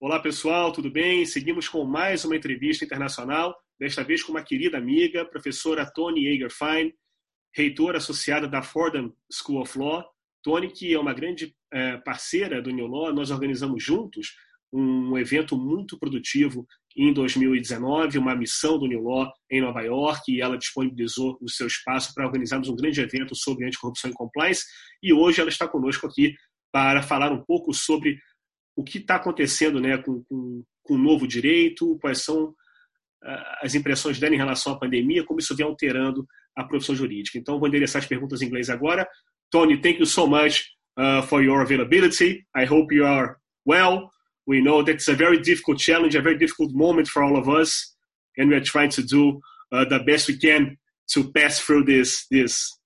Olá pessoal, tudo bem? Seguimos com mais uma entrevista internacional, desta vez com uma querida amiga, professora Tony Fine, reitora associada da Fordham School of Law. Tony, que é uma grande é, parceira do New Law, nós organizamos juntos um evento muito produtivo em 2019, uma missão do New Law em Nova York, e ela disponibilizou o seu espaço para organizarmos um grande evento sobre anticorrupção e compliance. E hoje ela está conosco aqui para falar um pouco sobre o que está acontecendo né, com, com, com, o novo direito, quais são uh, as impressões dela em relação à pandemia, como isso vem alterando a profissão jurídica. Então, vou endereçar as perguntas em inglês agora. Tony, thank you so much uh, for your availability. I hope you are well. We know that it's a very difficult challenge, a very difficult moment for all of us, and we are trying to do uh, the best we can to pass through this this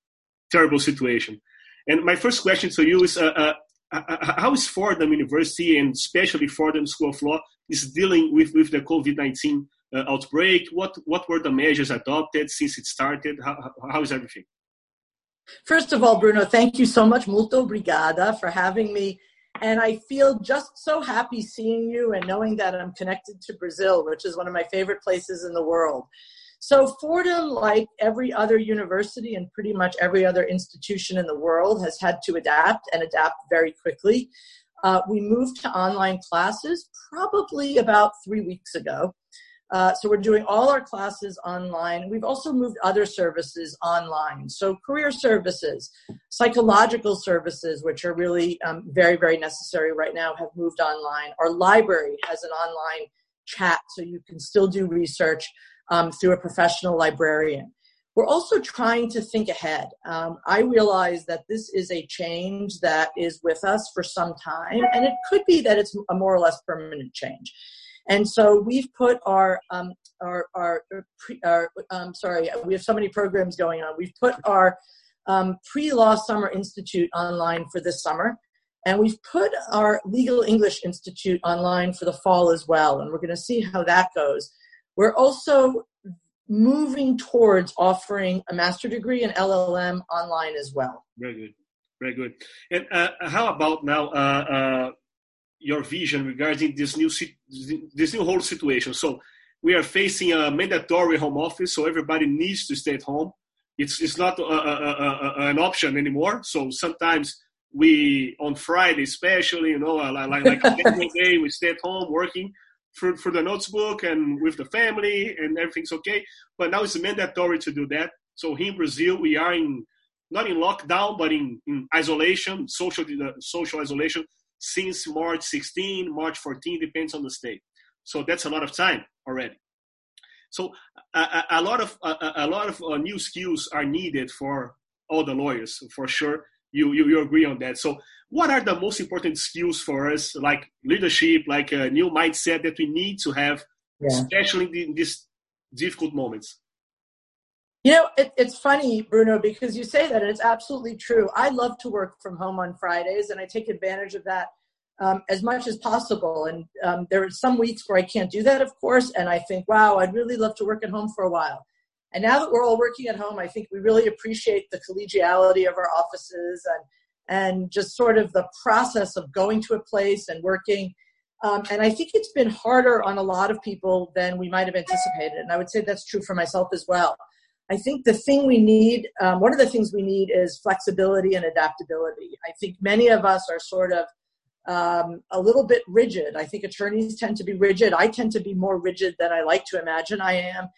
terrible situation. And my first question to you is: uh Uh, uh, uh, how is Fordham University and especially Fordham School of Law is dealing with with the COVID nineteen uh, outbreak? What what were the measures adopted since it started? How, how is everything? First of all, Bruno, thank you so much, molto obrigada, for having me and I feel just so happy seeing you and knowing that I'm connected to Brazil, which is one of my favorite places in the world. So, Fordham, like every other university and pretty much every other institution in the world, has had to adapt and adapt very quickly. Uh, we moved to online classes probably about three weeks ago. Uh, so we're doing all our classes online. We've also moved other services online. So career services, psychological services, which are really um, very, very necessary right now, have moved online. Our library has an online chat, so you can still do research um, through a professional librarian. We're also trying to think ahead. Um, I realize that this is a change that is with us for some time, and it could be that it's a more or less permanent change. And so we've put our um, our our, pre, our um, sorry, we have so many programs going on. We've put our um, pre-law summer institute online for this summer, and we've put our legal English institute online for the fall as well. And we're going to see how that goes. We're also moving towards offering a master degree in LLM online as well. Very good, very good. And uh, how about now? Uh, uh, your vision regarding this new this new whole situation. So we are facing a mandatory home office, so everybody needs to stay at home. It's it's not a, a, a, an option anymore. So sometimes we on Friday, especially, you know, like like every day, we stay at home working for for the notebook and with the family, and everything's okay. But now it's mandatory to do that. So here in Brazil, we are in not in lockdown, but in, in isolation, social social isolation since March 16, March 14, depends on the state. So that's a lot of time already. So a, a lot of a, a lot of uh, new skills are needed for all the lawyers, for sure. You, you you agree on that. So what are the most important skills for us, like leadership, like a new mindset that we need to have, yeah. especially in these difficult moments? You know, it, it's funny, Bruno, because you say that, and it's absolutely true. I love to work from home on Fridays, and I take advantage of that um, as much as possible. And um, there are some weeks where I can't do that, of course, and I think, wow, I'd really love to work at home for a while. And now that we're all working at home, I think we really appreciate the collegiality of our offices and and just sort of the process of going to a place and working. Um, and I think it's been harder on a lot of people than we might have anticipated. And I would say that's true for myself as well. I think the thing we need, um, one of the things we need is flexibility and adaptability. I think many of us are sort of um, a little bit rigid. I think attorneys tend to be rigid. I tend to be more rigid than I like to imagine I am.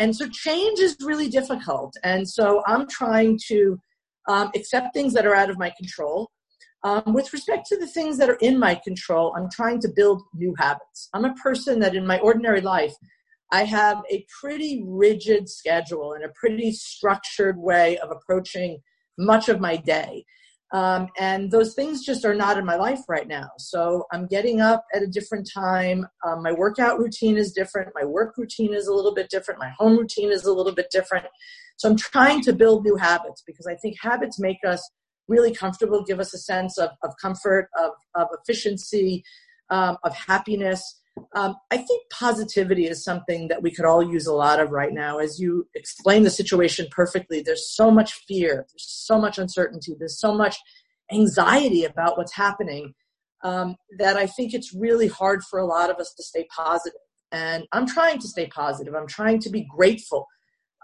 And so change is really difficult. And so I'm trying to um, accept things that are out of my control. Um, with respect to the things that are in my control, I'm trying to build new habits. I'm a person that in my ordinary life, I have a pretty rigid schedule and a pretty structured way of approaching much of my day. Um, and those things just are not in my life right now. So I'm getting up at a different time. Um, my workout routine is different. My work routine is a little bit different. My home routine is a little bit different. So I'm trying to build new habits because I think habits make us really comfortable, give us a sense of, of comfort, of, of efficiency, um, of happiness. Um, I think positivity is something that we could all use a lot of right now. As you explain the situation perfectly, there's so much fear, there's so much uncertainty, there's so much anxiety about what's happening. um, that I think it's really hard for a lot of us to stay positive. And I'm trying to stay positive. I'm trying to be grateful.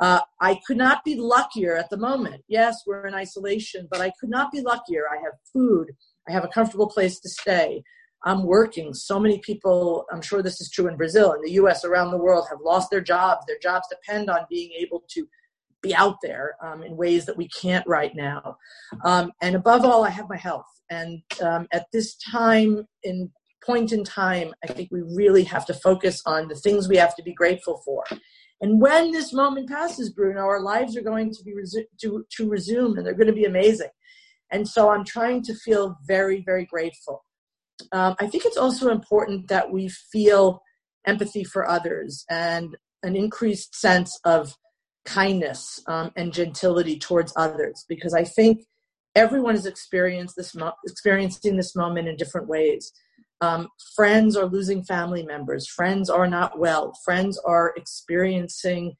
Uh, I could not be luckier at the moment. Yes, we're in isolation, but I could not be luckier. I have food. I have a comfortable place to stay. I'm working. So many people, I'm sure this is true in Brazil, in the US, around the world, have lost their jobs. Their jobs depend on being able to be out there um, in ways that we can't right now. Um, and above all, I have my health. And um, at this time, in point in time, I think we really have to focus on the things we have to be grateful for. And when this moment passes, Bruno, our lives are going to be resu- to, to resume, and they're going to be amazing. And so I'm trying to feel very, very grateful. Um, I think it's also important that we feel empathy for others and an increased sense of kindness um, and gentility towards others because I think everyone is this mo- experiencing this moment in different ways. Um, friends are losing family members. Friends are not well. Friends are experiencing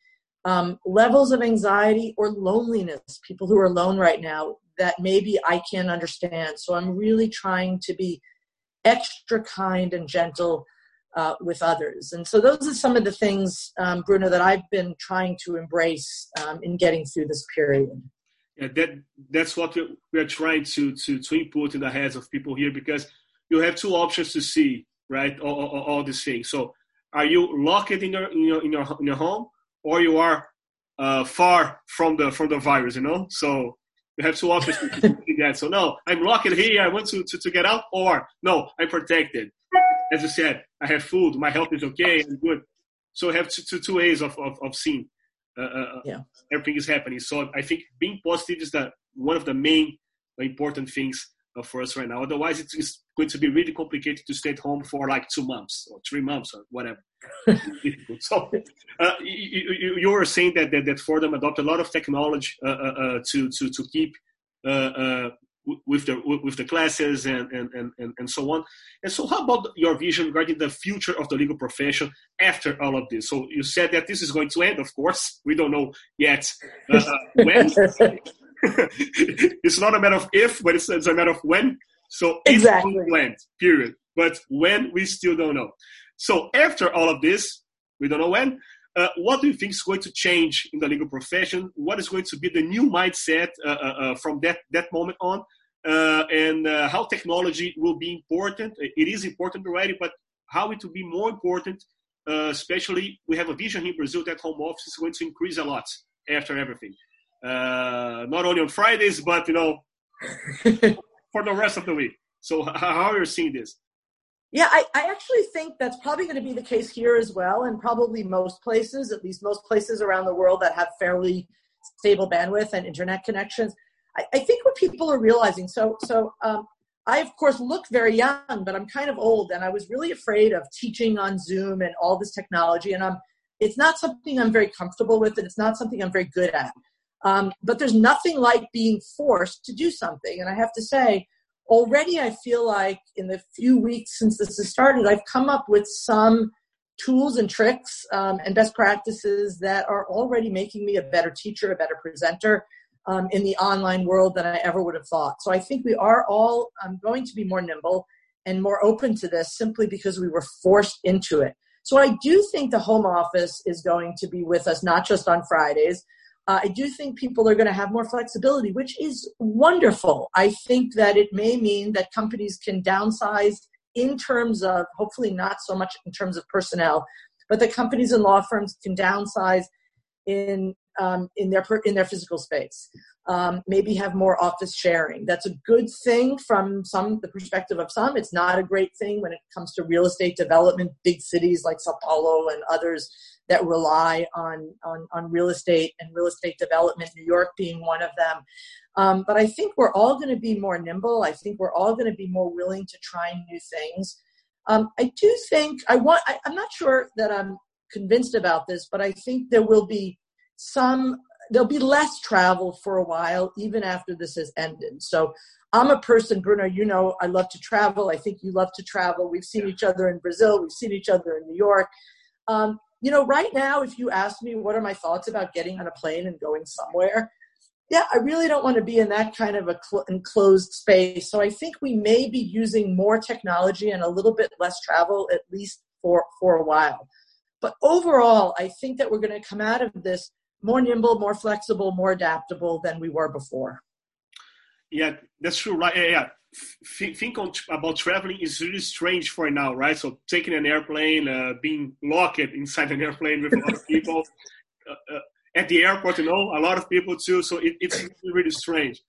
um, levels of anxiety or loneliness. People who are alone right now that maybe I can't understand. So I'm really trying to be extra kind and gentle uh, with others. And so those are some of the things, um, Bruno, that I've been trying to embrace um, in getting through this period. Yeah, that that's what we are trying to to to input in the heads of people here because you have two options to see, right? All, all, all these things. So, are you locked in your in your in your, in your home, or you are uh, far from the from the virus? You know, so you have two options to get. So, no, I'm locked here. I want to, to to get out, or no, I'm protected as you said, I have food, my health is okay, I'm good. So I have two, two, two ways of, of, of seeing uh, uh, uh, yeah. everything is happening. So I think being positive is the, one of the main important things for us right now. Otherwise, it's, it's, going to be really complicated to stay at home for like two months or three months or whatever. so uh, you, you, you, were saying that, that, that Fordham adopt a lot of technology uh, to, to, to keep with the with the classes and, and and and so on. And so, how about your vision regarding the future of the legal profession after all of this? So, you said that this is going to end. Of course, we don't know yet uh, when. it's not a matter of if, but it's, it's a matter of when. So exactly. to end. Period. But when we still don't know. So after all of this, we don't know when. Uh, what do you think is going to change in the legal profession? What is going to be the new mindset uh, uh, uh from that, that moment on? Uh, and uh, how technology will be important. It is important already, but how it will be more important, especially we have a vision here in Brazil that home office is going to increase a lot after everything. Not only on Fridays, but you know, for the rest of the week. So how are you seeing this? Yeah, I, I actually think that's probably going to be the case here as well, and probably most places, at least most places around the world that have fairly stable bandwidth and internet connections. I, I think what people are realizing. So, so um, I of course look very young, but I'm kind of old, and I was really afraid of teaching on Zoom and all this technology, and I'm. It's not something I'm very comfortable with, and it's not something I'm very good at. Um, but there's nothing like being forced to do something, and I have to say, already I feel like in the few weeks since this has started, I've come up with some tools and tricks um, and best practices that are already making me a better teacher, a better presenter um, in the online world than I ever would have thought. So I think we are all um, going to be more nimble and more open to this simply because we were forced into it. So I do think the home office is going to be with us, not just on Fridays, uh, I do think people are going to have more flexibility, which is wonderful. I think that it may mean that companies can downsize in terms of, hopefully not so much in terms of personnel, but the companies and law firms can downsize in um, in their in their physical space. Um, maybe have more office sharing. That's a good thing from some the perspective of some. It's not a great thing when it comes to real estate development. Big cities like Sao Paulo and others that rely on, on, on real estate and real estate development, New York being one of them. Um, but I think we're all going to be more nimble. I think we're all going to be more willing to try new things. Um, I do think I want. I, I'm not sure that I'm convinced about this, but I think there will be some. There'll be less travel for a while, even after this has ended. So I'm a person, Bruno, you know, I love to travel. I think you love to travel. We've seen each other in Brazil. We've seen each other in New York. Um, you know, right now, if you ask me what are my thoughts about getting on a plane and going somewhere, yeah, I really don't want to be in that kind of a cl- enclosed space. So I think we may be using more technology and a little bit less travel, at least for, for a while. But overall, I think that we're going to come out of this more nimble, more flexible, more adaptable than we were before. Yeah, that's true. Right? Yeah, yeah. think on, about traveling is really strange for now, right? So taking an airplane, uh, being locked inside an airplane with a lot of people. Uh, uh, at the airport, you know, a lot of people too. So it, it's really, really strange.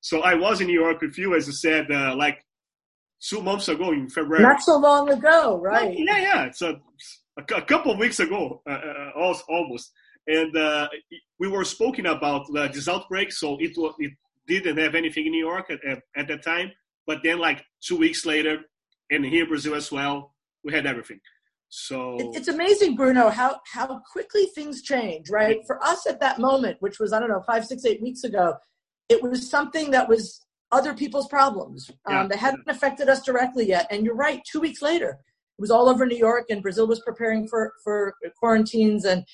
So I was in New York with you, as you said, uh, like two months ago in February. Not so long ago, right? Yeah, yeah. It's a, a, couple of weeks ago, uh, uh, almost. And uh, we were speaking about uh, this outbreak. So it it didn't have anything in New York at, at, at that time. But then, like two weeks later, and here in Brazil as well, we had everything. So it's amazing, Bruno, how how quickly things change, right? For us at that moment, which was I don't know five, six, eight weeks ago, it was something that was other people's problems um, yeah. that hadn't affected us directly yet. And you're right, two weeks later, it was all over New York, and Brazil was preparing for for quarantines, and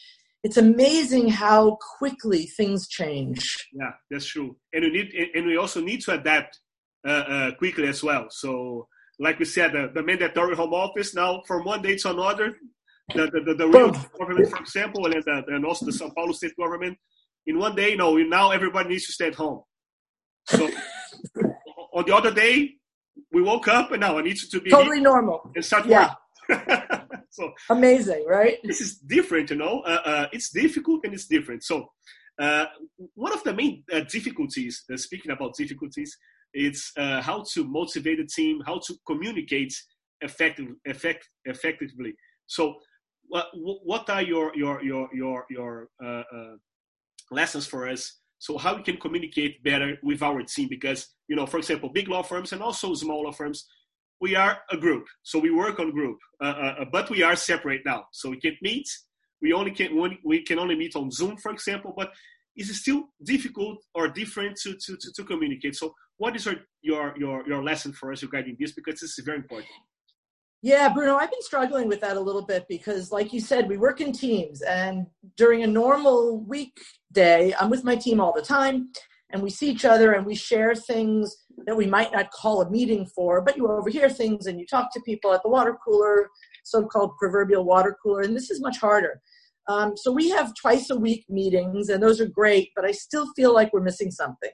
it's amazing how quickly things change. Yeah, that's true, and we need and we also need to adapt uh, uh, quickly as well. So like we said, the, the mandatory home office now from one day to another, the, the, the, the real government, for example, and, the, and also the Sao Paulo state government, in one day, no, now everybody needs to stay at home. So on the other day, we woke up and now I need to be totally normal and start yeah. so amazing, right? This is different, you know. Uh, uh, it's difficult and it's different. So uh, one of the main uh, difficulties, uh, speaking about difficulties, it's uh, how to motivate a team, how to communicate effective, effect, effectively. So, what what are your your your your your uh, uh, lessons for us? So how we can communicate better with our team? Because you know, for example, big law firms and also small law firms, we are a group, so we work on group, uh, uh, uh, but we are separate now, so we can't meet. We only can we can only meet on Zoom, for example, but it's still difficult or different to, to, to, to communicate. So what is your, your, your, your lesson for us regarding this? Because this is very important. Yeah, Bruno, I've been struggling with that a little bit because, like you said, we work in teams. And during a normal weekday, I'm with my team all the time, and we see each other and we share things that we might not call a meeting for, but you overhear things and you talk to people at the water cooler, so called proverbial water cooler. And this is much harder. Um, so we have twice a week meetings, and those are great, but I still feel like we're missing something.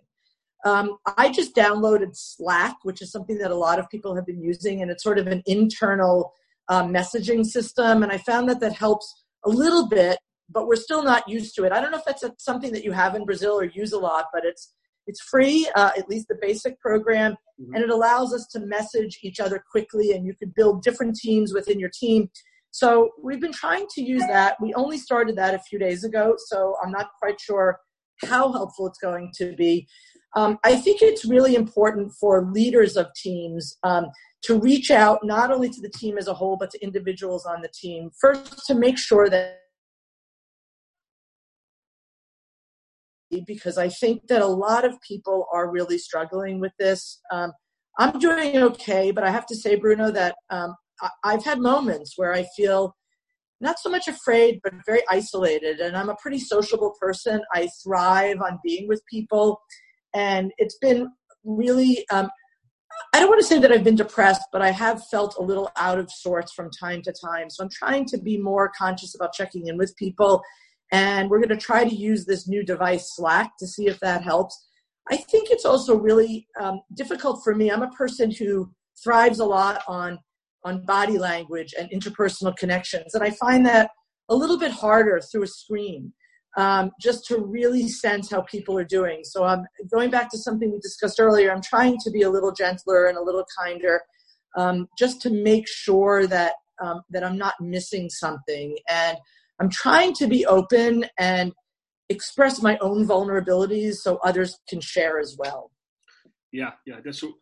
Um, I just downloaded Slack, which is something that a lot of people have been using, and it's sort of an internal um, messaging system. And I found that that helps a little bit, but we're still not used to it. I don't know if that's a, something that you have in Brazil or use a lot, but it's it's free, uh, at least the basic program, mm-hmm. and it allows us to message each other quickly. And you can build different teams within your team. So we've been trying to use that. We only started that a few days ago, so I'm not quite sure how helpful it's going to be. Um, I think it's really important for leaders of teams um, to reach out not only to the team as a whole, but to individuals on the team. First, to make sure that because I think that a lot of people are really struggling with this. Um, I'm doing okay, but I have to say, Bruno, that um, I've had moments where I feel not so much afraid, but very isolated. And I'm a pretty sociable person. I thrive on being with people and it's been really um, I don't want to say that I've been depressed, but I have felt a little out of sorts from time to time. So I'm trying to be more conscious about checking in with people. And we're going to try to use this new device, Slack, to see if that helps. I think it's also really um, difficult for me. I'm a person who thrives a lot on on body language and interpersonal connections, and I find that a little bit harder through a screen um, just to really sense how people are doing. So I'm going back to something we discussed earlier. I'm trying to be a little gentler and a little kinder, um, just to make sure that um, that I'm not missing something. And I'm trying to be open and express my own vulnerabilities so others can share as well. Yeah, yeah, that's true.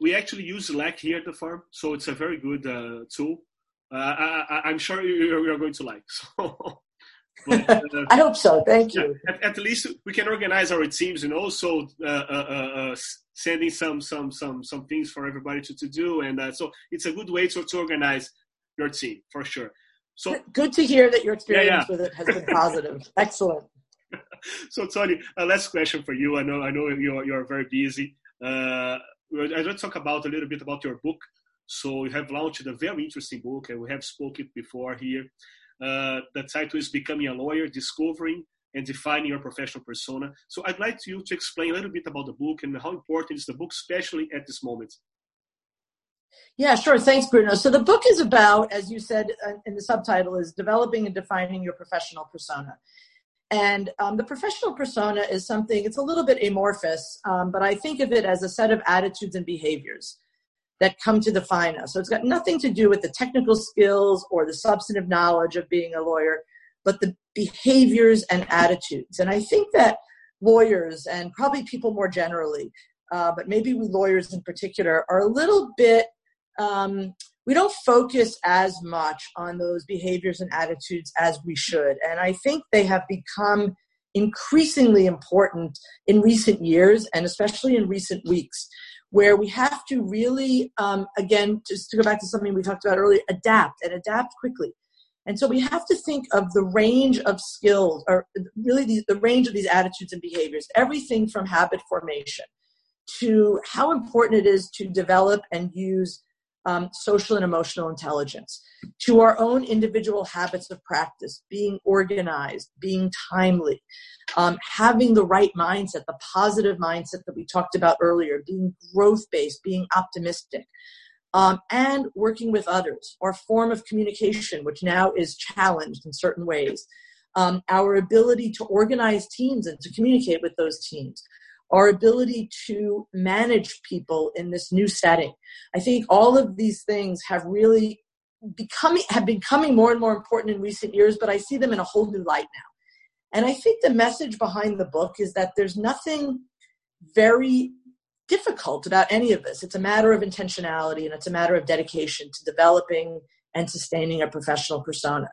We actually use Slack here at the farm, so it's a very good uh, tool. Uh, I, am sure you're, you're, going to like. So but, uh, I hope so. Thank you. At, at, least we can organize our teams and also uh, uh, uh, sending some some some some things for everybody to, to do. And uh, so it's a good way to, to organize your team for sure. So good to hear that your experience yeah, yeah. with it has been positive. Excellent. so Toni, a last question for you. I know I know you're you're very busy. Uh, I want to talk about a little bit about your book. So you have launched a very interesting book, and we have spoken before here. Uh, the title is "Becoming a Lawyer: Discovering and Defining Your Professional Persona." So I'd like you to explain a little bit about the book and how important is the book, especially at this moment. Yeah, sure. Thanks, Bruno. So the book is about, as you said uh, in the subtitle, is developing and defining your professional persona. And um, the professional persona is something, it's a little bit amorphous, um, but I think of it as a set of attitudes and behaviors that come to define us. So it's got nothing to do with the technical skills or the substantive knowledge of being a lawyer, but the behaviors and attitudes. And I think that lawyers and probably people more generally, uh, but maybe lawyers in particular, are a little bit um, we don't focus as much on those behaviors and attitudes as we should. And I think they have become increasingly important in recent years and especially in recent weeks, where we have to really, um, again, just to go back to something we talked about earlier, adapt and adapt quickly. And so we have to think of the range of skills, or really the, the range of these attitudes and behaviors, everything from habit formation to how important it is to develop and use um, social and emotional intelligence, to our own individual habits of practice, being organized, being timely, um, having the right mindset, the positive mindset that we talked about earlier, being growth based, being optimistic. Um, and working with others, our form of communication, which now is challenged in certain ways, um, our ability to organize teams and to communicate with those teams, our ability to manage people in this new setting. I think all of these things have really becoming have becoming more and more important in recent years, but I see them in a whole new light now. And I think the message behind the book is that there's nothing very difficult about any of this. It's a matter of intentionality and it's a matter of dedication to developing and sustaining a professional persona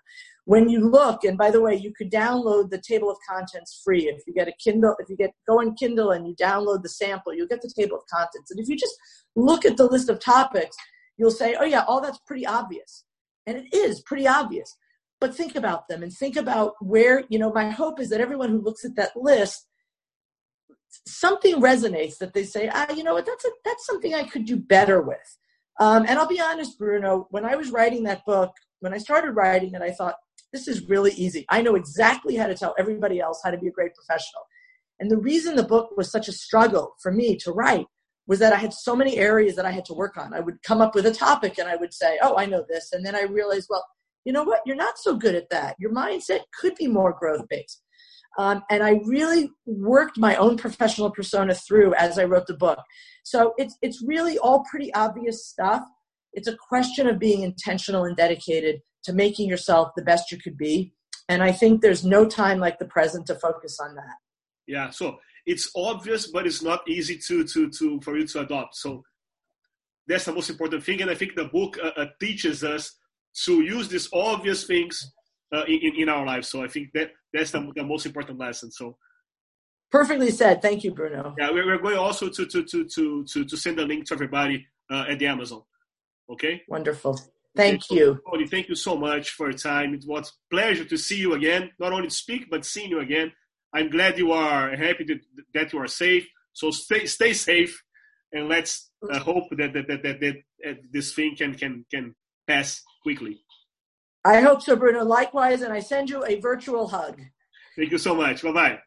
when you look and by the way you could download the table of contents free. If you get a kindle if you get go on kindle and you download the sample you'll get the table of contents. And if you just look at the list of topics you'll say oh yeah all that's pretty obvious. And it is pretty obvious. But think about them and think about where you know my hope is that everyone who looks at that list something resonates that they say ah you know what? That's a, that's something i could do better with. Um, and i'll be honest bruno when i was writing that book when i started writing it i thought this is really easy. I know exactly how to tell everybody else how to be a great professional. And the reason the book was such a struggle for me to write was that I had so many areas that I had to work on. I would come up with a topic and I would say, Oh, I know this. And then I realized, well, you know what? You're not so good at that. Your mindset could be more growth based. Um, and I really worked my own professional persona through as I wrote the book. So it's it's really all pretty obvious stuff. It's a question of being intentional and dedicated to making yourself the best you could be. And I think there's no time like the present to focus on that. Yeah. So it's obvious, but it's not easy to to to for you to adopt. So that's the most important thing, and I think the book uh, uh, teaches us to use these obvious things uh, in in our lives. So I think that that's the, the most important lesson. So perfectly said. Thank you, Bruno. Yeah, we're, going also to to to to to to send a link to everybody uh, at the Amazon. Okay. Wonderful. Thank you. Toni, thank you so much for your time. It was a pleasure to see you again, not only to speak, but seeing you again. I'm glad you are happy to, that you are safe. So stay, stay safe, and let's uh, hope that that, that, that, that this thing can, can, can pass quickly. I hope so, Bruno. Likewise, and I send you a virtual hug. Thank you so much. Bye bye.